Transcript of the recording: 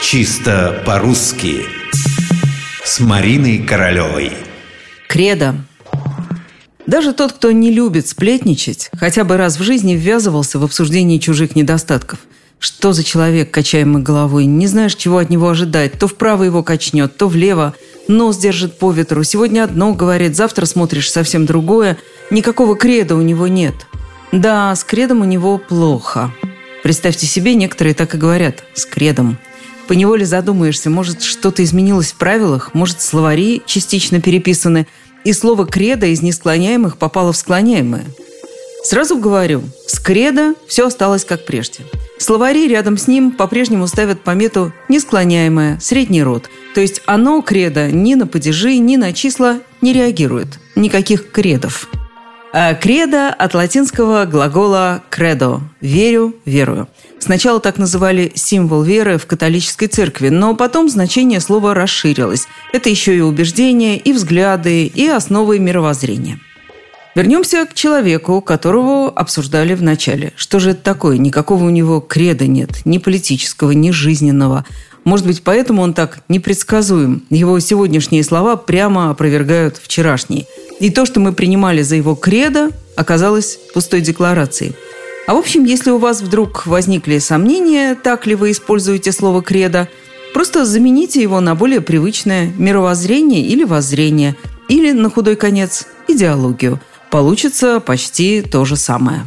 Чисто по-русски С Мариной Королевой Кредо Даже тот, кто не любит сплетничать, хотя бы раз в жизни ввязывался в обсуждение чужих недостатков. Что за человек, качаемый головой? Не знаешь, чего от него ожидать. То вправо его качнет, то влево. Нос держит по ветру. Сегодня одно говорит, завтра смотришь совсем другое. Никакого креда у него нет. Да, с кредом у него плохо. Представьте себе, некоторые так и говорят – с кредом. Поневоле задумаешься, может, что-то изменилось в правилах, может, словари частично переписаны, и слово «кредо» из несклоняемых попало в склоняемое. Сразу говорю, с кредо все осталось как прежде. Словари рядом с ним по-прежнему ставят помету «несклоняемое», «средний род». То есть оно, кредо, ни на падежи, ни на числа не реагирует. Никаких кредов. А кредо от латинского глагола «кредо» – «верю», «верую». Сначала так называли символ веры в католической церкви, но потом значение слова расширилось. Это еще и убеждения, и взгляды, и основы мировоззрения. Вернемся к человеку, которого обсуждали в начале. Что же это такое? Никакого у него креда нет, ни политического, ни жизненного. Может быть, поэтому он так непредсказуем. Его сегодняшние слова прямо опровергают вчерашние – и то, что мы принимали за его кредо, оказалось пустой декларацией. А в общем, если у вас вдруг возникли сомнения, так ли вы используете слово «кредо», просто замените его на более привычное мировоззрение или воззрение, или, на худой конец, идеологию. Получится почти то же самое.